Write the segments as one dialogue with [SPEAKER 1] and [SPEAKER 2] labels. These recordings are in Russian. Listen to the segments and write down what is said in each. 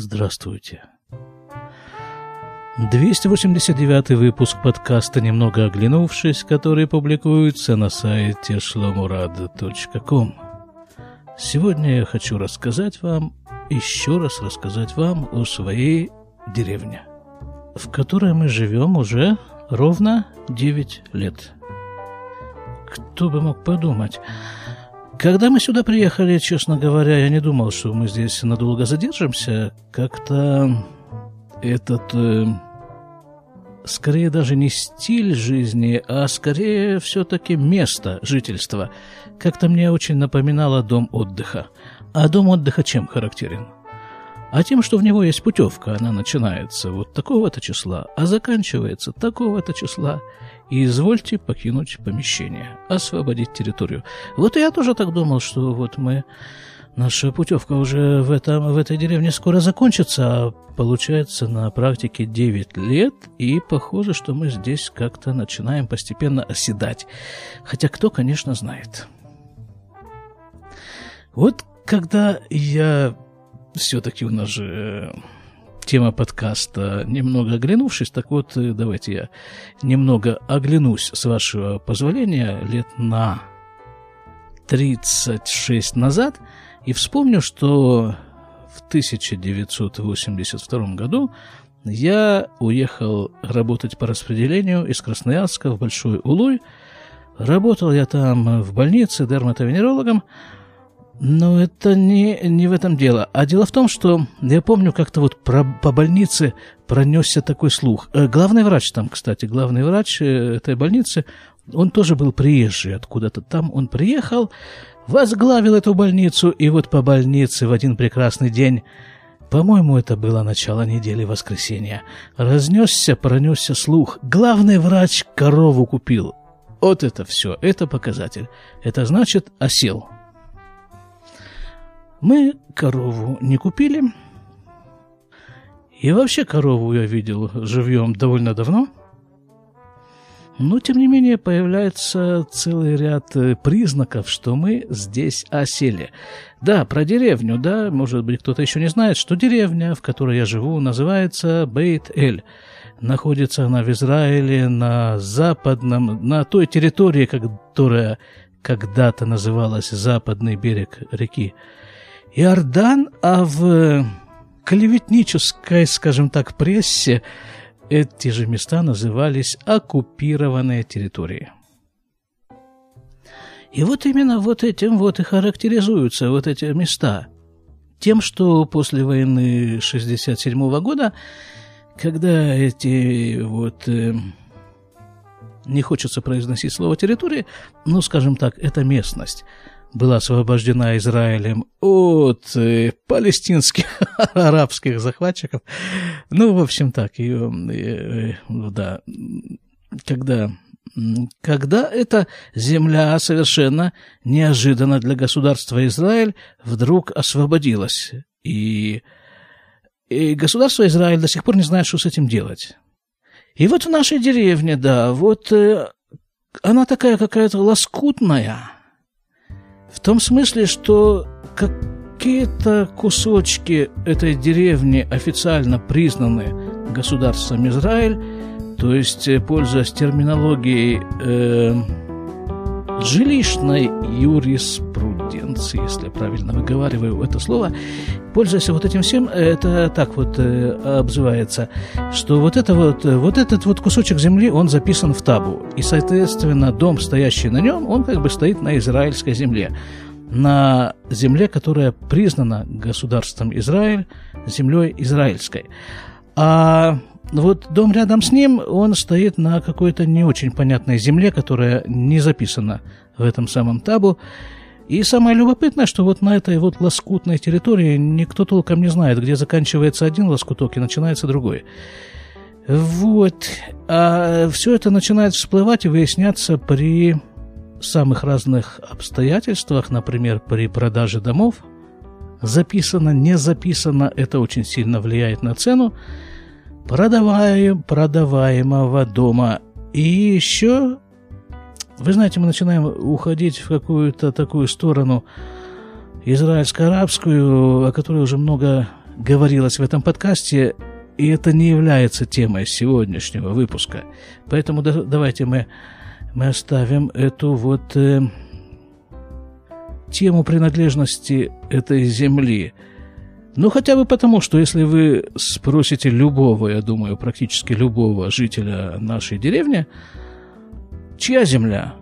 [SPEAKER 1] Здравствуйте. 289 выпуск подкаста «Немного оглянувшись», который публикуется на сайте shlomurad.com. Сегодня я хочу рассказать вам, еще раз рассказать вам о своей деревне, в которой мы живем уже ровно 9 лет. Кто бы мог подумать... Когда мы сюда приехали, честно говоря, я не думал, что мы здесь надолго задержимся. Как-то этот, э, скорее даже не стиль жизни, а скорее все-таки место жительства, как-то мне очень напоминало дом отдыха. А дом отдыха чем характерен? а тем, что в него есть путевка. Она начинается вот такого-то числа, а заканчивается такого-то числа. И извольте покинуть помещение, освободить территорию. Вот я тоже так думал, что вот мы... Наша путевка уже в, этом, в этой деревне скоро закончится, а получается на практике 9 лет, и похоже, что мы здесь как-то начинаем постепенно оседать. Хотя кто, конечно, знает. Вот когда я все-таки у нас же э, тема подкаста «Немного оглянувшись». Так вот, э, давайте я немного оглянусь, с вашего позволения, лет на 36 назад и вспомню, что в 1982 году я уехал работать по распределению из Красноярска в Большой Улуй. Работал я там в больнице дерматовенерологом, но это не, не в этом дело. А дело в том, что я помню, как-то вот про, по больнице пронесся такой слух. Э, главный врач там, кстати, главный врач э, этой больницы, он тоже был приезжий откуда-то там. Он приехал, возглавил эту больницу, и вот по больнице в один прекрасный день по-моему, это было начало недели воскресенья. Разнесся, пронесся слух. Главный врач корову купил. Вот это все, это показатель. Это значит осел. Мы корову не купили. И вообще корову я видел живьем довольно давно. Но, тем не менее, появляется целый ряд э, признаков, что мы здесь осели. Да, про деревню, да, может быть, кто-то еще не знает, что деревня, в которой я живу, называется Бейт-Эль. Находится она в Израиле на западном, на той территории, которая когда-то называлась западный берег реки Иордан, а в клеветнической, скажем так, прессе эти же места назывались оккупированные территории. И вот именно вот этим вот и характеризуются вот эти места. Тем, что после войны 67 года, когда эти вот... Э, не хочется произносить слово территории, ну, скажем так, это местность – была освобождена Израилем от э, палестинских арабских захватчиков. Ну, в общем, так, ее, э, да, когда, когда эта земля совершенно неожиданно для государства Израиль вдруг освободилась. И, и государство Израиль до сих пор не знает, что с этим делать. И вот в нашей деревне, да, вот э, она такая какая-то лоскутная – в том смысле, что какие-то кусочки этой деревни официально признаны государством Израиль, то есть, э, пользуясь терминологией э, жилищной юриспруденции, если я правильно выговариваю это слово, пользуясь вот этим всем, это так вот э, обзывается, что вот, это вот, вот этот вот кусочек земли, он записан в табу, и, соответственно, дом, стоящий на нем, он как бы стоит на израильской земле. На земле, которая признана государством Израиль, землей израильской. А вот дом рядом с ним, он стоит на какой-то не очень понятной земле, которая не записана в этом самом табу. И самое любопытное, что вот на этой вот лоскутной территории никто толком не знает, где заканчивается один лоскуток и начинается другой. Вот. А все это начинает всплывать и выясняться при самых разных обстоятельствах, например, при продаже домов. Записано, не записано, это очень сильно влияет на цену продаваем, продаваемого дома. И еще, вы знаете, мы начинаем уходить в какую-то такую сторону израильско-арабскую, о которой уже много говорилось в этом подкасте, и это не является темой сегодняшнего выпуска. Поэтому да, давайте мы, мы оставим эту вот э, тему принадлежности этой земли. Ну, хотя бы потому, что если вы спросите любого, я думаю, практически любого жителя нашей деревни, чья земля?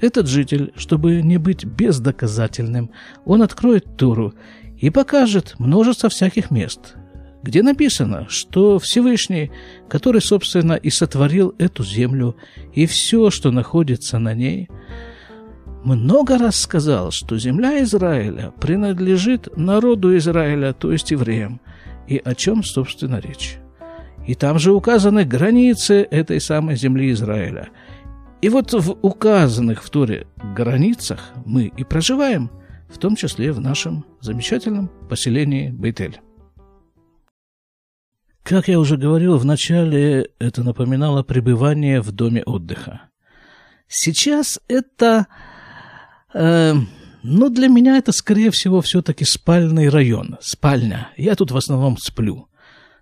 [SPEAKER 1] Этот житель, чтобы не быть бездоказательным, он откроет туру и покажет множество всяких мест, где написано, что Всевышний, который, собственно, и сотворил эту землю и все, что находится на ней, много раз сказал, что земля Израиля принадлежит народу Израиля, то есть евреям, и о чем, собственно, речь. И там же указаны границы этой самой земли Израиля. И вот в указанных в Торе границах мы и проживаем, в том числе в нашем замечательном поселении Бейтель. Как я уже говорил в начале, это напоминало пребывание в доме отдыха. Сейчас это... Э, ну, для меня это, скорее всего, все-таки спальный район, спальня. Я тут в основном сплю.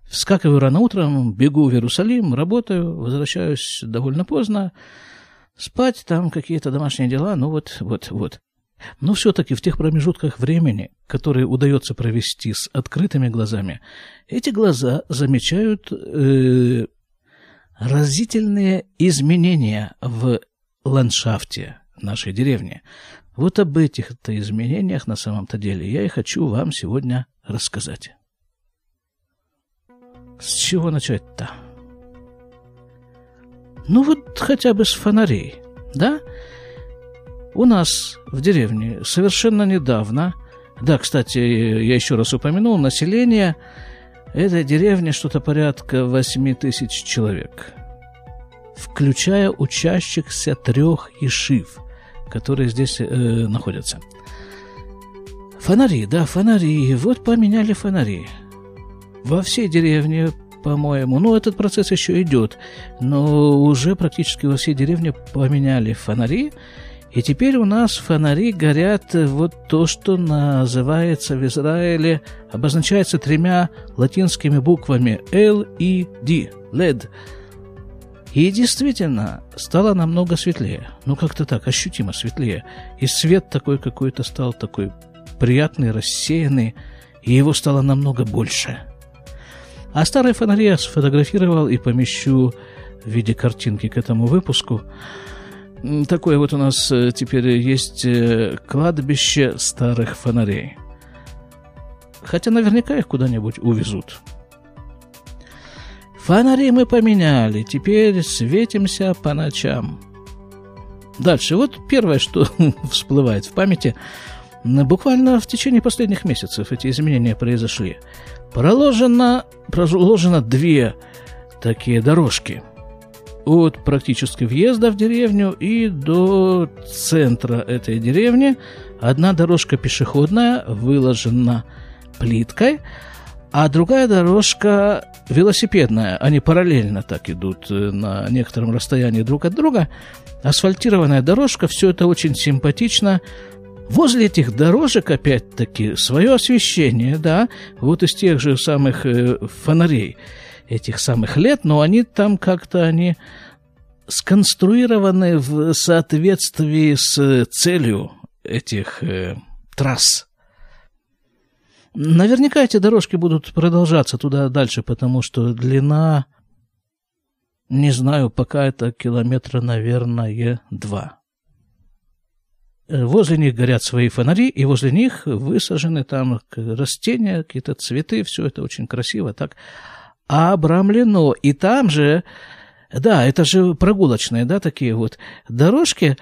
[SPEAKER 1] Вскакиваю рано утром, бегу в Иерусалим, работаю, возвращаюсь довольно поздно. Спать, там какие-то домашние дела, ну вот, вот, вот. Но все-таки в тех промежутках времени, которые удается провести с открытыми глазами, эти глаза замечают э, разительные изменения в ландшафте нашей деревни. Вот об этих-то изменениях на самом-то деле я и хочу вам сегодня рассказать. С чего начать-то? Ну вот хотя бы с фонарей, да? У нас в деревне совершенно недавно, да, кстати, я еще раз упомянул, население этой деревни что-то порядка 8 тысяч человек, включая учащихся трех ишив, которые здесь э, находятся. Фонари, да, фонари. Вот поменяли фонари. Во всей деревне, по-моему, ну, этот процесс еще идет, но уже практически во всей деревне поменяли фонари, и теперь у нас фонари горят вот то, что называется в Израиле, обозначается тремя латинскими буквами L и D, LED. И действительно, стало намного светлее. Ну, как-то так, ощутимо светлее. И свет такой какой-то стал такой приятный, рассеянный, и его стало намного больше. А старые фонари я сфотографировал и помещу в виде картинки к этому выпуску – Такое вот у нас э, теперь есть э, кладбище старых фонарей. Хотя наверняка их куда-нибудь увезут. Фонари мы поменяли, теперь светимся по ночам. Дальше, вот первое, что всплывает в памяти, буквально в течение последних месяцев эти изменения произошли. Проложено, проложено две такие дорожки – от практически въезда в деревню и до центра этой деревни. Одна дорожка пешеходная выложена плиткой, а другая дорожка велосипедная. Они параллельно так идут э, на некотором расстоянии друг от друга. Асфальтированная дорожка, все это очень симпатично. Возле этих дорожек, опять-таки, свое освещение, да, вот из тех же самых э, фонарей – этих самых лет, но они там как-то они сконструированы в соответствии с целью этих э, трасс. Наверняка эти дорожки будут продолжаться туда дальше, потому что длина, не знаю, пока это километра, наверное, два. Возле них горят свои фонари, и возле них высажены там растения, какие-то цветы, все это очень красиво так обрамлено. И там же, да, это же прогулочные, да, такие вот дорожки,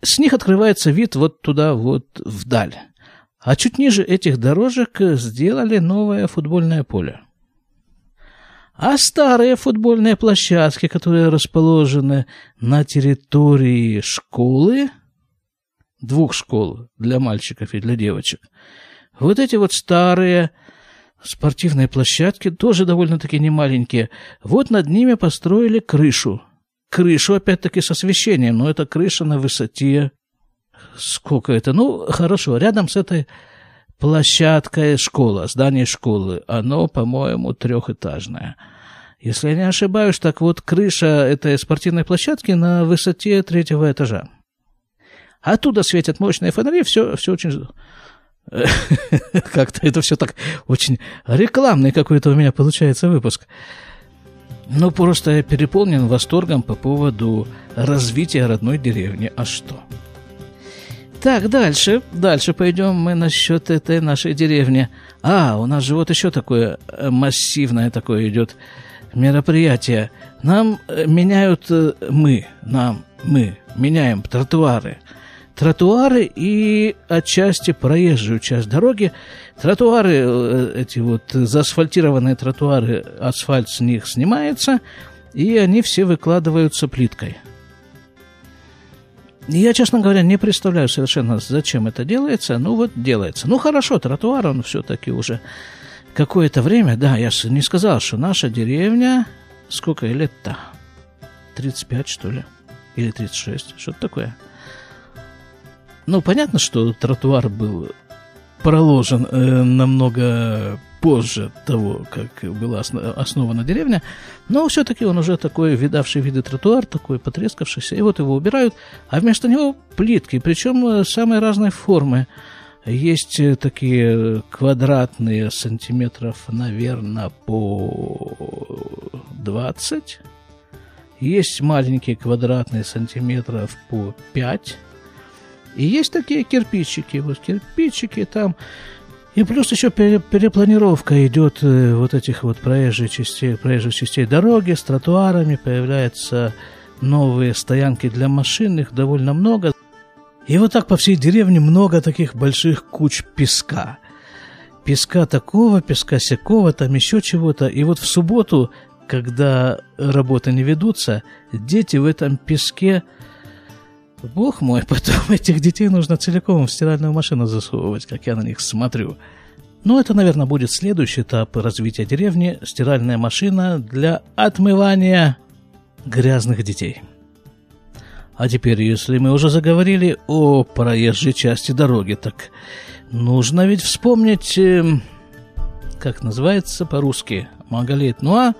[SPEAKER 1] с них открывается вид вот туда, вот вдаль. А чуть ниже этих дорожек сделали новое футбольное поле. А старые футбольные площадки, которые расположены на территории школы, двух школ для мальчиков и для девочек, вот эти вот старые Спортивные площадки тоже довольно-таки немаленькие. Вот над ними построили крышу. Крышу, опять-таки, с освещением, но это крыша на высоте... Сколько это? Ну, хорошо, рядом с этой площадка школа, здание школы, оно, по-моему, трехэтажное. Если я не ошибаюсь, так вот крыша этой спортивной площадки на высоте третьего этажа. Оттуда светят мощные фонари, все, все очень... Как-то это все так очень рекламный какой-то у меня получается выпуск. Ну, просто я переполнен восторгом по поводу развития родной деревни. А что? Так, дальше, дальше пойдем мы насчет этой нашей деревни. А, у нас же вот еще такое э, массивное такое идет мероприятие. Нам э, меняют, э, мы, нам, мы меняем тротуары. Тротуары и отчасти проезжую часть дороги. Тротуары, эти вот заасфальтированные тротуары, асфальт с них снимается, и они все выкладываются плиткой. Я, честно говоря, не представляю совершенно, зачем это делается. Ну, вот делается. Ну, хорошо, тротуар, он все-таки уже какое-то время, да, я не сказал, что наша деревня, сколько лет-то? 35, что ли? Или 36, что-то такое. Ну, понятно, что тротуар был проложен э, намного позже того, как была основана деревня, но все-таки он уже такой видавший виды тротуар, такой потрескавшийся, и вот его убирают, а вместо него плитки, причем э, самой разной формы. Есть э, такие квадратные сантиметров, наверное, по 20. Есть маленькие квадратные сантиметров по 5. И есть такие кирпичики. Вот кирпичики там и плюс еще перепланировка идет э, вот этих вот проезжих частей, проезжих частей дороги с тротуарами, появляются новые стоянки для машин, их довольно много. И вот так по всей деревне много таких больших куч песка. Песка такого, песка сякого, там еще чего-то. И вот в субботу, когда работы не ведутся, дети в этом песке Бог мой, потом этих детей нужно целиком в стиральную машину засовывать, как я на них смотрю. Но это, наверное, будет следующий этап развития деревни – стиральная машина для отмывания грязных детей. А теперь, если мы уже заговорили о проезжей части дороги, так нужно ведь вспомнить, э, как называется по-русски, Магалит. Ну а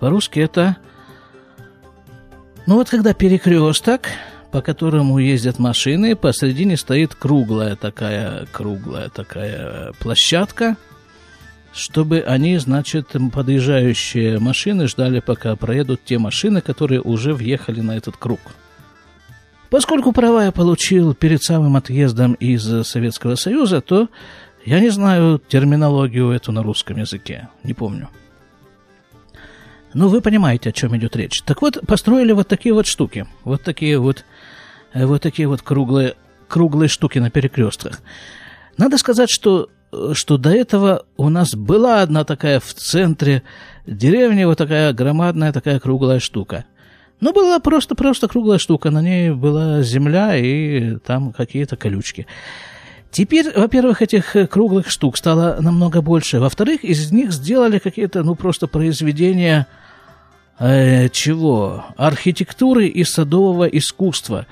[SPEAKER 1] по-русски это... Ну вот когда перекресток, по которому ездят машины, посредине стоит круглая такая, круглая такая площадка, чтобы они, значит, подъезжающие машины ждали, пока проедут те машины, которые уже въехали на этот круг. Поскольку права я получил перед самым отъездом из Советского Союза, то я не знаю терминологию эту на русском языке, не помню. Ну, вы понимаете, о чем идет речь. Так вот, построили вот такие вот штуки. Вот такие вот, вот такие вот круглые, круглые штуки на перекрестках. Надо сказать, что, э, что до этого у нас была одна такая в центре деревни, вот такая громадная такая круглая штука. Ну, была просто-просто круглая штука, на ней была земля и там какие-то колючки. Теперь, во-первых, этих круглых штук стало намного больше. Во-вторых, из них сделали какие-то, ну, просто произведения э, чего? Архитектуры и садового искусства.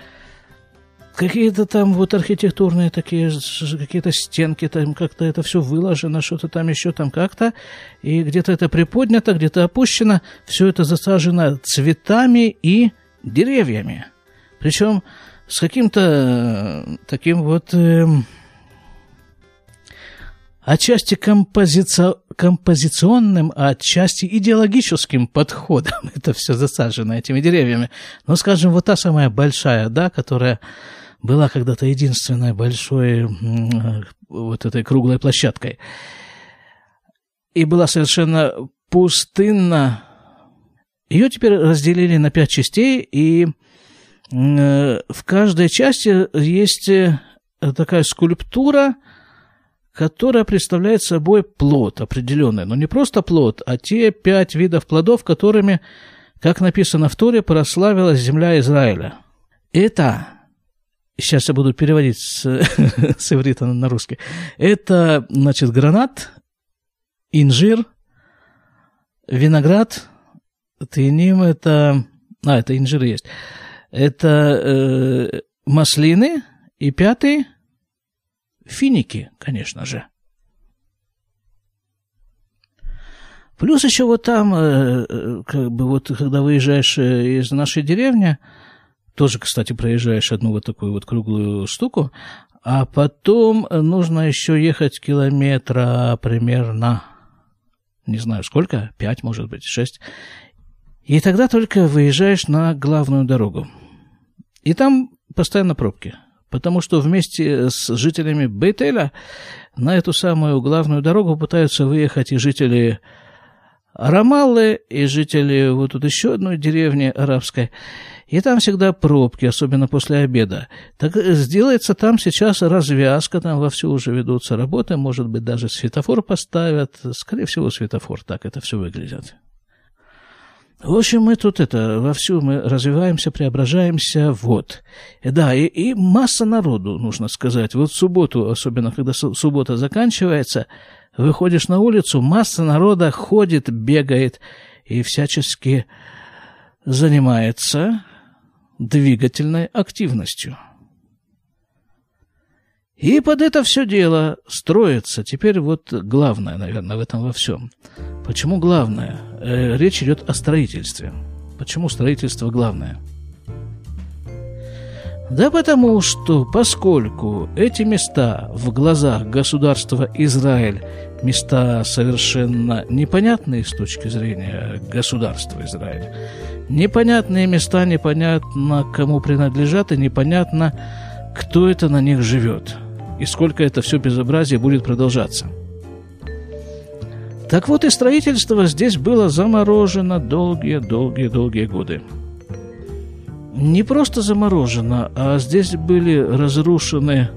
[SPEAKER 1] Какие-то там вот архитектурные такие, какие-то стенки, там как-то это все выложено, что-то там еще там как-то. И где-то это приподнято, где-то опущено. Все это засажено цветами и деревьями. Причем с каким-то э, таким вот... Э, отчасти композици... композиционным, а отчасти идеологическим подходом. Это все засажено этими деревьями. Но, скажем, вот та самая большая, да, которая была когда-то единственной большой вот этой круглой площадкой. И была совершенно пустынна. Ее теперь разделили на пять частей, и в каждой части есть э, такая скульптура – которая представляет собой плод определенный. Но не просто плод, а те пять видов плодов, которыми, как написано в Торе, прославилась земля Израиля. Это, сейчас я буду переводить с, с иврита на русский. Это, значит, гранат, инжир, виноград, тыним, это... А, это инжир есть. Это э, маслины, и пятый – финики, конечно же. Плюс еще вот там, э, э, как бы вот, когда выезжаешь э, из нашей деревни, тоже, кстати, проезжаешь одну вот такую вот круглую штуку, а потом нужно еще ехать километра примерно, не знаю сколько, пять, может быть, шесть. И тогда только выезжаешь на главную дорогу. И там постоянно пробки. Потому что вместе с жителями Бейтеля на эту самую главную дорогу пытаются выехать и жители Рамаллы, и жители вот тут еще одной деревни арабской. И там всегда пробки, особенно после обеда. Так сделается там сейчас развязка, там вовсю уже ведутся работы, может быть, даже светофор поставят. Скорее всего, светофор, так это все выглядит. В общем, мы тут это, вовсю мы развиваемся, преображаемся, вот. Да, и, и масса народу, нужно сказать. Вот в субботу, особенно когда суббота заканчивается, выходишь на улицу, масса народа ходит, бегает и всячески занимается двигательной активностью. И под это все дело строится. Теперь вот главное, наверное, в этом во всем. Почему главное? Э, речь идет о строительстве. Почему строительство главное? Да потому что, поскольку эти места в глазах государства Израиль места совершенно непонятные с точки зрения государства Израиль, непонятные места, непонятно кому принадлежат и непонятно, кто это на них живет и сколько это все безобразие будет продолжаться. Так вот и строительство здесь было заморожено долгие-долгие-долгие годы. Не просто заморожено, а здесь были разрушены...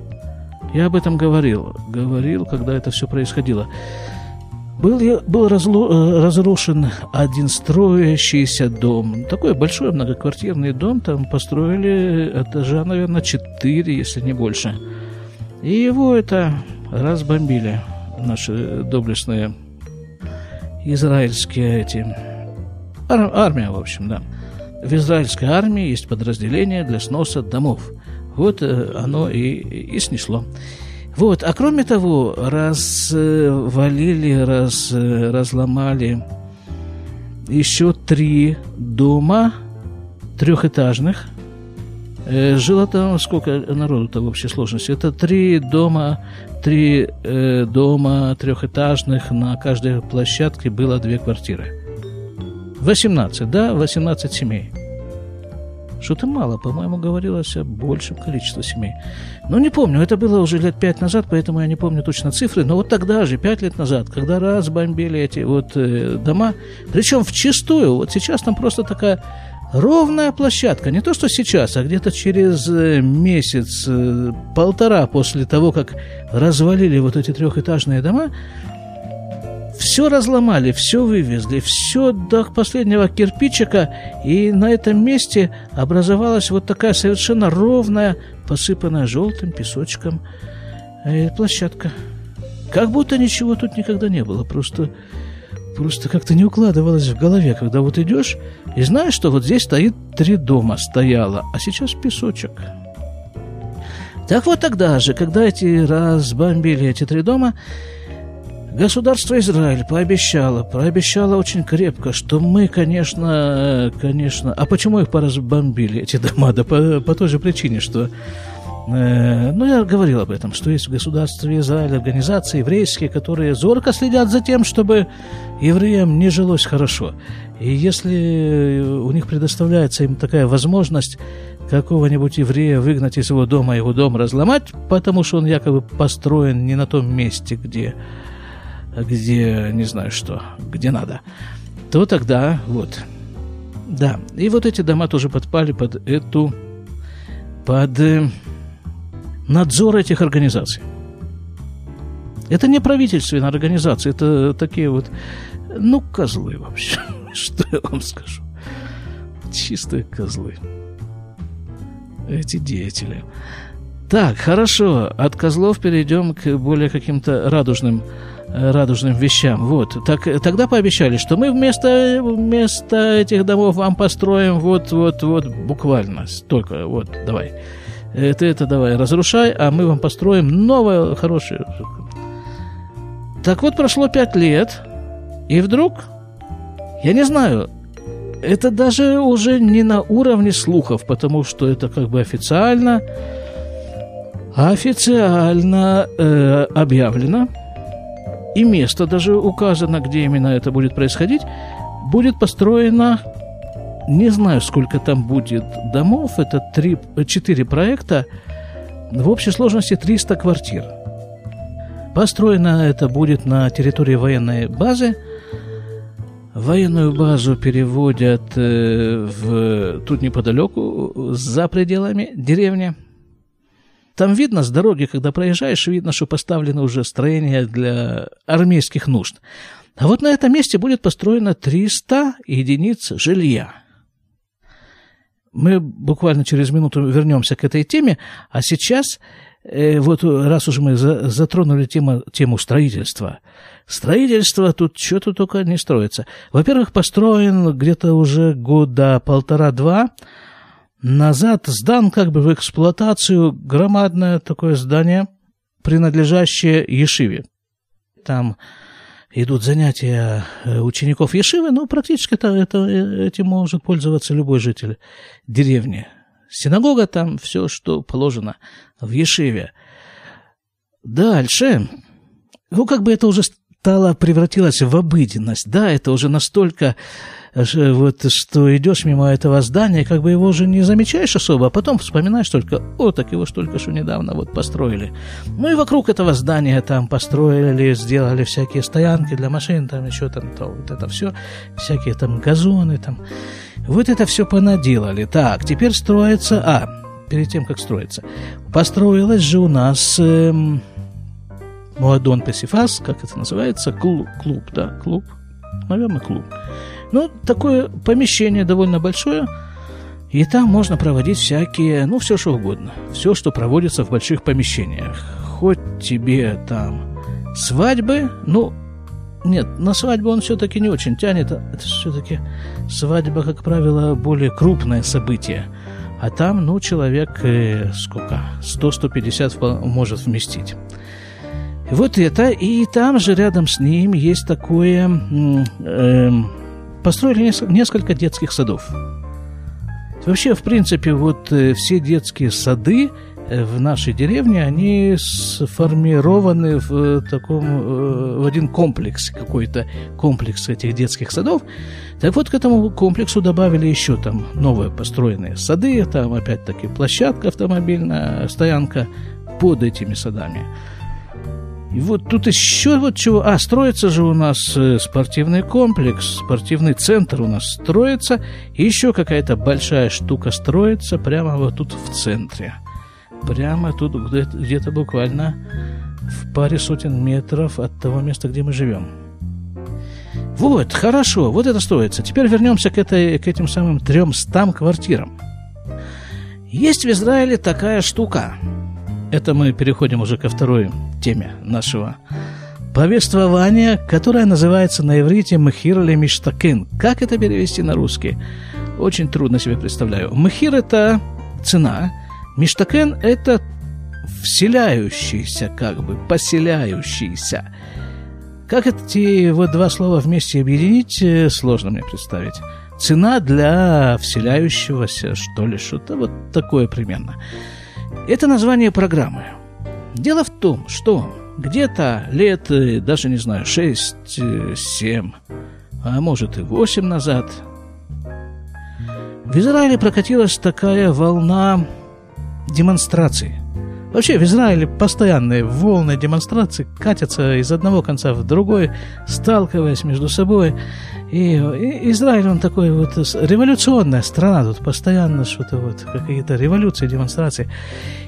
[SPEAKER 1] Я об этом говорил. Говорил, когда это все происходило. Был, был разлу, э, разрушен один строящийся дом. Такой большой многоквартирный дом. Там построили этажа, наверное, четыре, если не больше. И его это разбомбили наши доблестные израильские эти... Ар, армия, в общем, да. В израильской армии есть подразделение для сноса домов. Вот э, оно и, и снесло. Вот, а кроме того, развалили, раз, разломали еще три дома трехэтажных, Э, жило там сколько народу-то в общей сложности? Это три дома, три э, дома трехэтажных, на каждой площадке было две квартиры. 18, да, 18 семей. Что-то мало, по-моему, говорилось о большем количестве семей. Ну, не помню, это было уже лет пять назад, поэтому я не помню точно цифры, но вот тогда же, пять лет назад, когда раз бомбили эти вот э, дома, причем в чистую, вот сейчас там просто такая ровная площадка. Не то, что сейчас, а где-то через э, месяц, э, полтора после того, как развалили вот эти трехэтажные дома, все разломали, все вывезли, все до последнего кирпичика, и на этом месте образовалась вот такая совершенно ровная, посыпанная желтым песочком э, площадка. Как будто ничего тут никогда не было, просто просто как-то не укладывалось в голове, когда вот идешь и знаешь, что вот здесь стоит три дома стояло, а сейчас песочек. Так вот тогда же, когда эти разбомбили эти три дома, государство Израиль пообещало, пообещало очень крепко, что мы, конечно, конечно... А почему их поразбомбили, эти дома? Да по, по той же причине, что Э, ну, я говорил об этом, что есть в государстве Израиль организации еврейские, которые зорко следят за тем, чтобы евреям не жилось хорошо. И если у них предоставляется им такая возможность какого-нибудь еврея выгнать из его дома, его дом разломать, потому что он якобы построен не на том месте, где, где не знаю что, где надо, то тогда вот. Да, и вот эти дома тоже подпали под эту, под э, надзор этих организаций. Это не правительственная организация, это такие вот, ну, козлы вообще. Что я вам скажу? Чистые козлы. Эти деятели. Так, хорошо, от козлов перейдем к более каким-то радужным, радужным вещам. Вот, так, тогда пообещали, что мы вместо, вместо этих домов вам построим вот, вот, вот, буквально столько, вот, давай ты это давай разрушай, а мы вам построим новое хорошее. Так вот, прошло пять лет, и вдруг Я не знаю, это даже уже не на уровне слухов, потому что это как бы официально, официально э, объявлено, и место даже указано, где именно это будет происходить, будет построено, не знаю, сколько там будет домов, это три, четыре проекта, в общей сложности 300 квартир. Построено это будет на территории военной базы – Военную базу переводят э, в, тут неподалеку, за пределами деревни. Там видно с дороги, когда проезжаешь, видно, что поставлено уже строение для армейских нужд. А вот на этом месте будет построено 300 единиц жилья. Мы буквально через минуту вернемся к этой теме, а сейчас, э, вот раз уже мы за, затронули тему, тему строительства – Строительство тут что-то только не строится. Во-первых, построен где-то уже года полтора-два назад, сдан как бы в эксплуатацию громадное такое здание, принадлежащее Ешиве. Там идут занятия э, учеников Ешивы, но практически это, это, этим может пользоваться любой житель деревни. Синагога там, все, что положено в Ешиве. Дальше, ну, как бы это уже стало, превратилось в обыденность. Да, это уже настолько, э, вот, что идешь мимо этого здания, как бы его уже не замечаешь особо, а потом вспоминаешь только, о, так его ж только что недавно вот построили. Ну и вокруг этого здания там построили, сделали всякие стоянки для машин, там еще там то, вот это все, всякие там газоны там. Вот это все понаделали. Так, теперь строится, а, перед тем, как строится, построилась же у нас... Эм, Муадон Песифас, как это называется, клуб, клуб, да, клуб, наверное, клуб. Ну, такое помещение довольно большое, и там можно проводить всякие, ну, все что угодно. Все, что проводится в больших помещениях. Хоть тебе там свадьбы, ну, нет, на свадьбу он все-таки не очень тянет. Это все-таки свадьба, как правило, более крупное событие. А там, ну, человек, э, сколько, 100-150 может вместить. Вот это, и там же рядом с ним есть такое... Э, построили несколько детских садов. Вообще, в принципе, вот э, все детские сады э, в нашей деревне, они сформированы в э, таком, в один комплекс какой-то, комплекс этих детских садов. Так вот, к этому комплексу добавили еще там новые построенные сады, там опять-таки площадка автомобильная, стоянка под этими садами. И вот тут еще вот чего. А, строится же у нас э, спортивный комплекс, спортивный центр у нас строится. И еще какая-то большая штука строится прямо вот тут в центре. Прямо тут где-то, буквально в паре сотен метров от того места, где мы живем. Вот, хорошо, вот это строится. Теперь вернемся к, этой, к этим самым тремстам квартирам. Есть в Израиле такая штука – это мы переходим уже ко второй теме нашего повествования, которое называется на иврите «Мехир или Миштакен». Как это перевести на русский? Очень трудно себе представляю. Мехир – это цена, Миштакен – это вселяющийся, как бы, поселяющийся. Как эти вот два слова вместе объединить, э, сложно мне представить. Цена для вселяющегося, что ли, что-то вот такое примерно. Это название программы. Дело в том, что где-то лет, э, даже не знаю, 6-7, а может и 8 назад, в Израиле прокатилась такая волна демонстраций. Вообще в Израиле постоянные волны демонстраций катятся из одного конца в другой, сталкиваясь между собой. И, Израиль, он такой вот революционная страна, тут постоянно что-то вот, какие-то революции, демонстрации.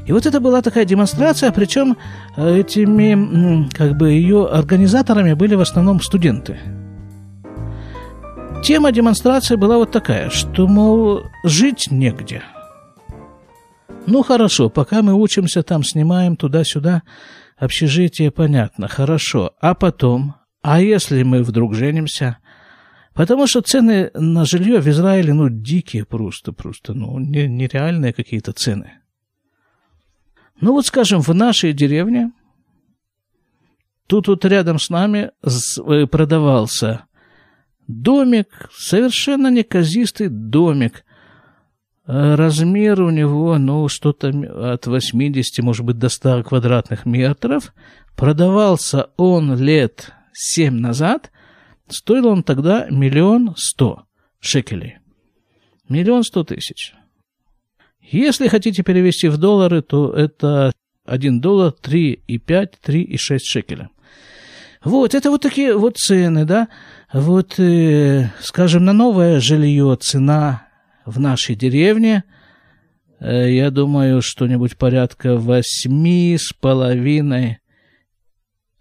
[SPEAKER 1] И вот это была такая демонстрация, причем э, этими, как бы, ее организаторами были в основном студенты. Тема демонстрации была вот такая, что, мол, жить негде. Ну, хорошо, пока мы учимся там, снимаем туда-сюда, общежитие, понятно, хорошо. А потом, а если мы вдруг женимся – Потому что цены на жилье в Израиле, ну, дикие просто, просто, ну, нереальные какие-то цены. Ну, вот, скажем, в нашей деревне, тут вот рядом с нами э, продавался Домик, совершенно неказистый домик. Э, размер у него, ну, что-то от 80, может быть, до 100 квадратных метров. Продавался он лет 7 назад. Стоил он тогда миллион сто шекелей. Миллион сто тысяч. Если хотите перевести в доллары, то это 1 доллар 3,5, 3,6 шекеля. Вот, это вот такие вот цены, да. Вот, э, скажем, на новое жилье цена в нашей деревне, э, я думаю, что-нибудь порядка восьми с половиной,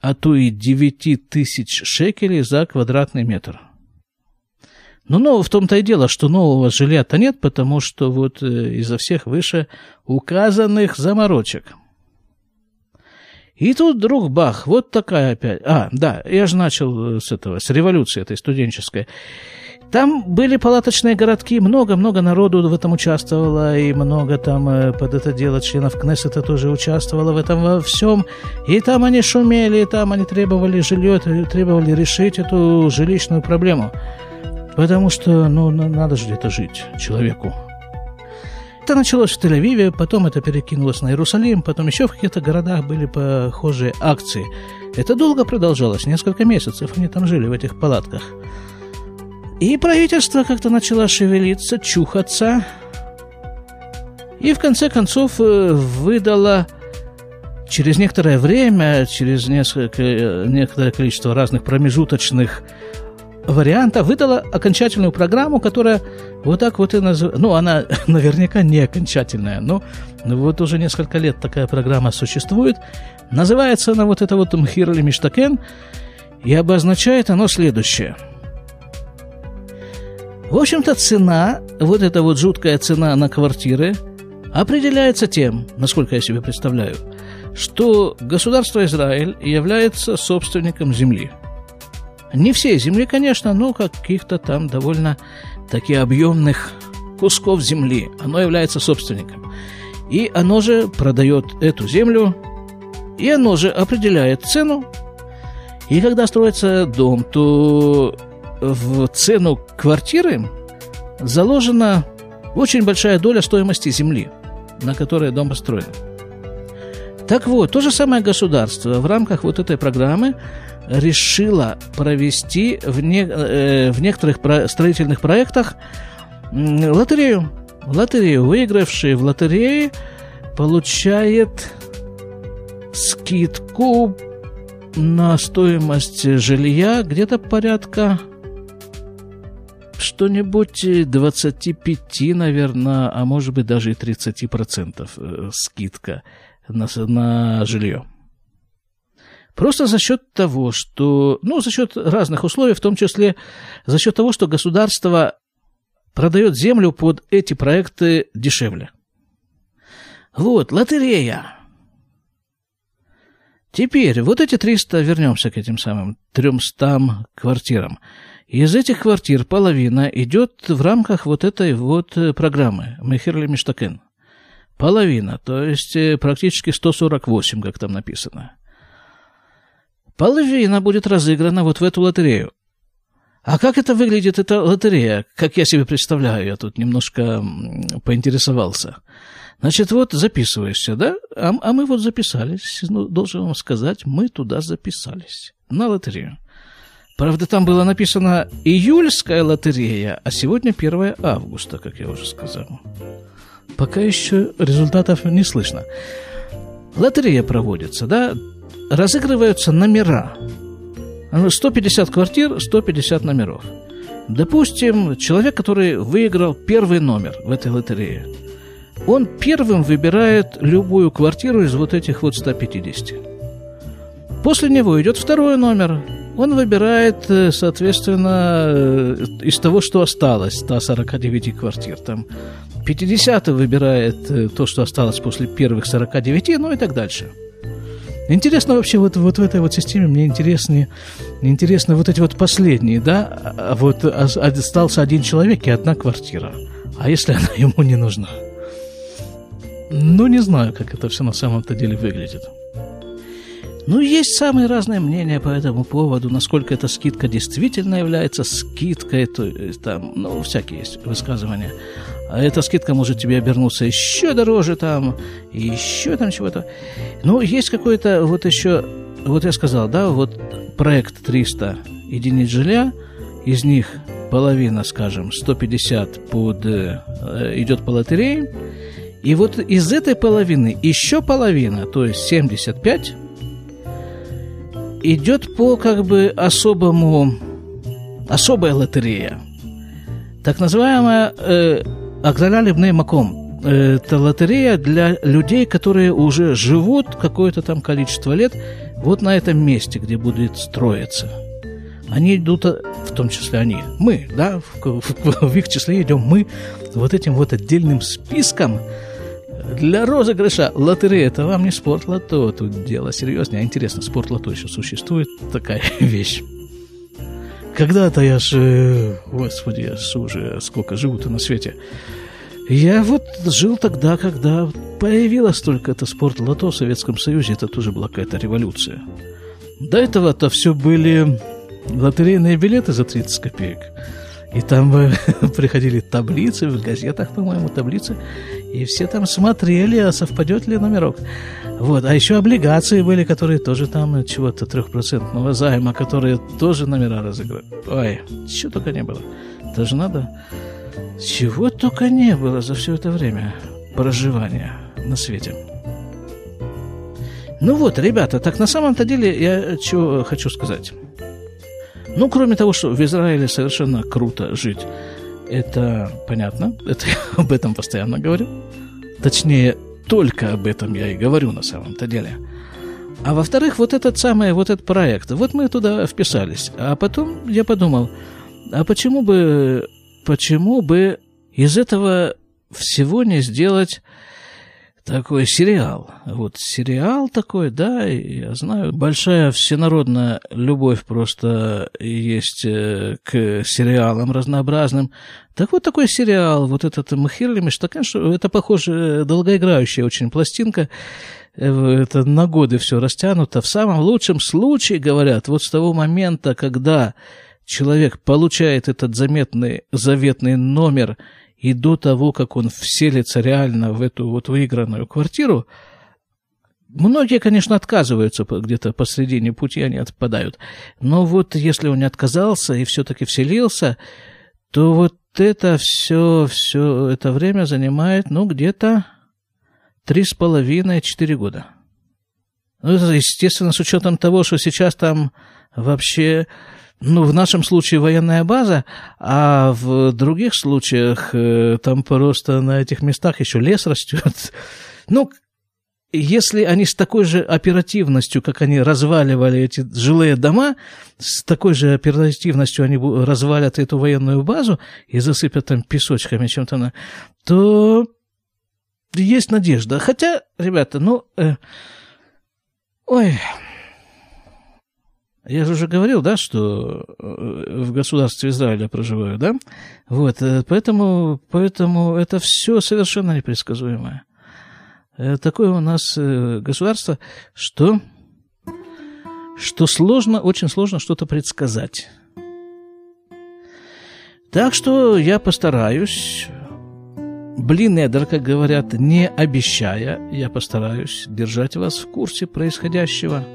[SPEAKER 1] а то и девяти тысяч шекелей за квадратный метр. Но ну, в том-то и дело, что нового жилья-то нет, потому что вот э, из-за всех выше указанных заморочек – и тут вдруг бах, вот такая опять. А, да, я же начал с этого, с революции этой студенческой. Там были палаточные городки, много-много народу в этом участвовало, и много там э, под это дело членов Кнессета тоже участвовало в этом во всем. И там они шумели, и там они требовали жилье, требовали решить эту жилищную проблему. Потому что, ну, надо же где-то жить человеку. Это началось в Тель-Авиве, потом это перекинулось на Иерусалим, потом еще в каких-то городах были похожие акции. Это долго продолжалось, несколько месяцев они там жили в этих палатках. И правительство как-то начало шевелиться, чухаться, и в конце концов э, выдало через некоторое время, через несколько, некоторое количество разных промежуточных варианта выдала окончательную программу, которая вот так вот и называется. Ну, она наверняка не окончательная, но вот уже несколько лет такая программа существует. Называется она вот это вот Мхир или Миштакен, и обозначает оно следующее. В общем-то, цена, вот эта вот жуткая цена на квартиры, определяется тем, насколько я себе представляю, что государство Израиль является собственником земли – не все земли, конечно, но каких-то там довольно таких объемных кусков земли. Оно является собственником. И оно же продает эту землю, и оно же определяет цену. И когда строится дом, то в цену квартиры заложена очень большая доля стоимости земли, на которой дом построен. Так вот, то же самое государство в рамках вот этой программы решила провести в, не, э, в некоторых про, строительных проектах лотерею. Лотерею. Выигравший в лотерее получает скидку на стоимость жилья где-то порядка что-нибудь 25, наверное, а может быть даже и 30% э, скидка на, на жилье. Просто за счет того, что, ну, за счет разных условий, в том числе за счет того, что государство продает землю под эти проекты дешевле. Вот, лотерея. Теперь, вот эти 300, вернемся к этим самым 300 квартирам. Из этих квартир половина идет в рамках вот этой вот программы Мехерли Миштакен. Половина, то есть э, практически 148, как там написано. Половина будет разыграна вот в эту лотерею. А как это выглядит, эта лотерея? Как я себе представляю, я тут немножко поинтересовался. Значит, вот записываешься, да? А, а мы вот записались. Ну, должен вам сказать, мы туда записались. На лотерею. Правда, там было написано июльская лотерея, а сегодня 1 августа, как я уже сказал. Пока еще результатов не слышно. Лотерея проводится, да? разыгрываются номера. 150 квартир, 150 номеров. Допустим, человек, который выиграл первый номер в этой лотерее, он первым выбирает любую квартиру из вот этих вот 150. После него идет второй номер. Он выбирает, э, соответственно, э, из того, что осталось, 149 квартир. Там 50 выбирает э, то, что осталось после первых 49, ну и так дальше – Интересно вообще вот, вот в этой вот системе, мне интересны, интересны вот эти вот последние, да, а вот остался один человек и одна квартира. А если она ему не нужна? Ну, не знаю, как это все на самом-то деле выглядит. Ну, есть самые разные мнения по этому поводу, насколько эта скидка действительно является скидкой, то там, ну, всякие есть высказывания. А эта скидка может тебе обернуться еще дороже там, еще там чего-то. Ну, есть какой-то вот еще, вот я сказал, да, вот проект 300 единиц жилья, из них половина, скажем, 150 под, э, идет по лотерее, и вот из этой половины еще половина, то есть 75, идет по как бы особому, особая лотерея. Так называемая э, Маком. Это лотерея для людей, которые уже живут какое-то там количество лет вот на этом месте, где будет строиться. Они идут, в том числе они, мы, да, в, в, в их числе идем мы, вот этим вот отдельным списком для розыгрыша лотереи. Это вам не спортлото, тут дело серьезнее. А интересно, спортлото еще существует такая вещь. Когда-то я же, господи, я же уже сколько живу-то на свете. Я вот жил тогда, когда появилась только это спорт-лото в Советском Союзе. Это тоже была какая-то революция. До этого-то все были лотерейные билеты за 30 копеек. И там приходили таблицы, в газетах, по-моему, таблицы, и все там смотрели, а совпадет ли номерок. Вот. А еще облигации были, которые тоже там чего-то трехпроцентного займа, которые тоже номера разыграли. Ой, чего только не было. Даже надо... Чего только не было за все это время проживания на свете. Ну вот, ребята, так на самом-то деле я что хочу сказать. Ну, кроме того, что в Израиле совершенно круто жить, это понятно, это я об этом постоянно говорю. Точнее, только об этом я и говорю на самом-то деле. А во-вторых, вот этот самый, вот этот проект, вот мы туда вписались. А потом я подумал, а почему бы, почему бы из этого всего не сделать такой сериал. Вот сериал такой, да, я знаю, большая всенародная любовь просто есть э, к сериалам разнообразным. Так вот такой сериал, вот этот Махирлимиш, так, это, похоже, долгоиграющая очень пластинка, э, это на годы все растянуто. В самом лучшем случае, говорят, вот с того момента, когда человек получает этот заметный, заветный номер – и до того, как он вселится реально в эту вот выигранную квартиру, Многие, конечно, отказываются где-то посредине пути, они отпадают. Но вот если он не отказался и все-таки вселился, то вот это все, все это время занимает, ну, где-то три с половиной-четыре года. Ну, естественно, с учетом того, что сейчас там вообще ну, в нашем случае военная база, а в других случаях э, там просто на этих местах еще лес растет. Ну, если они с такой же оперативностью, как они разваливали эти жилые дома, с такой же оперативностью они развалят эту военную базу и засыпят там песочками чем-то, то есть надежда. Хотя, ребята, ну... Э, ой, я же уже говорил, да, что э, в государстве Израиля проживаю, да? Вот, э, поэтому, поэтому это все совершенно непредсказуемое. Э, такое у нас государство, что, что сложно, очень сложно что-то предсказать. Так что я постараюсь, блин, Эдер, как говорят, не обещая, я постараюсь держать вас в курсе происходящего –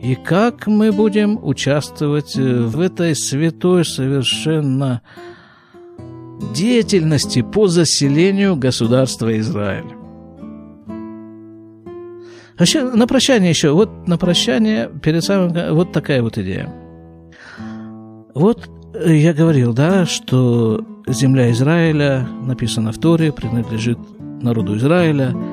[SPEAKER 1] и как мы будем участвовать э, в этой святой совершенно деятельности по заселению государства Израиль. Вообще, на прощание еще, вот на прощание, перед самым, вот такая вот идея. Вот э, я говорил, да, что земля Израиля, написано в Торе, принадлежит народу Израиля –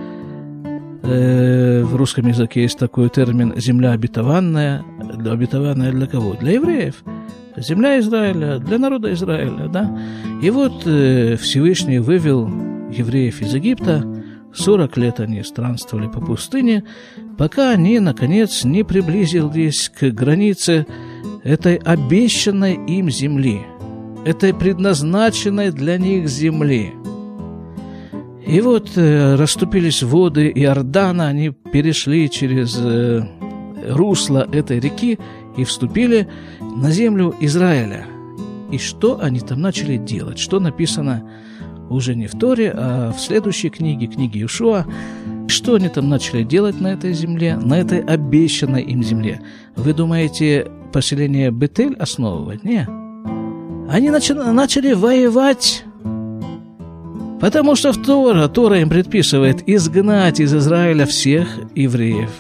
[SPEAKER 1] Э, в русском языке есть такой термин «земля обетованная». Обетованная для кого? Для евреев. Земля Израиля, для народа Израиля, да? И вот э, Всевышний вывел евреев из Египта, 40 лет они странствовали по пустыне, пока они, наконец, не приблизились к границе этой обещанной им земли, этой предназначенной для них земли – и вот э, расступились воды Иордана, они перешли через э, русло этой реки и вступили на землю Израиля. И что они там начали делать? Что написано уже не в Торе, а в следующей книге, книге Иешуа. Что они там начали делать на этой земле, на этой обещанной им земле? Вы думаете, поселение Бетель основывать? Нет. Они начали, начали воевать Потому что в Тора, Тора им предписывает изгнать из Израиля всех евреев.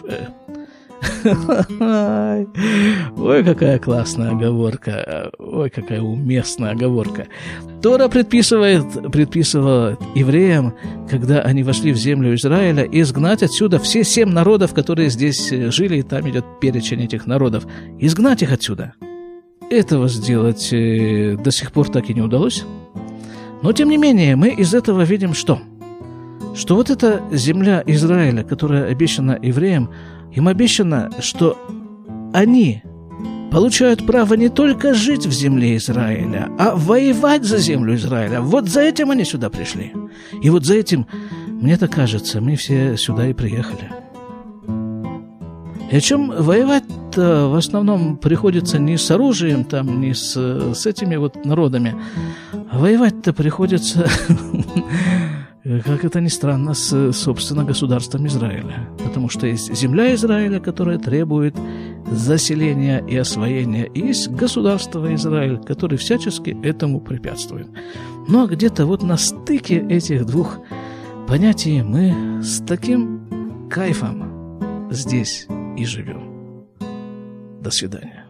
[SPEAKER 1] Ой, какая классная оговорка. Ой, какая уместная оговорка. Тора предписывает, предписывала евреям, когда они вошли в землю Израиля, изгнать отсюда все семь народов, которые здесь жили, и там идет перечень этих народов. Изгнать их отсюда. Этого сделать э, до сих пор так и не удалось. Но, тем не менее, мы из этого видим что? Что вот эта земля Израиля, которая обещана евреям, им обещано, что они получают право не только жить в земле Израиля, а воевать за землю Израиля. Вот за этим они сюда пришли. И вот за этим, мне так кажется, мы все сюда и приехали. И чем воевать-то в основном приходится не с оружием, там, не с, с этими вот народами, а воевать-то приходится, как это ни странно, с, собственно, государством Израиля. Потому что есть земля Израиля, которая требует заселения и освоения, и есть государство Израиль, которое всячески этому препятствует. Ну, а где-то вот на стыке этих двух понятий мы с таким кайфом здесь и живем. До свидания.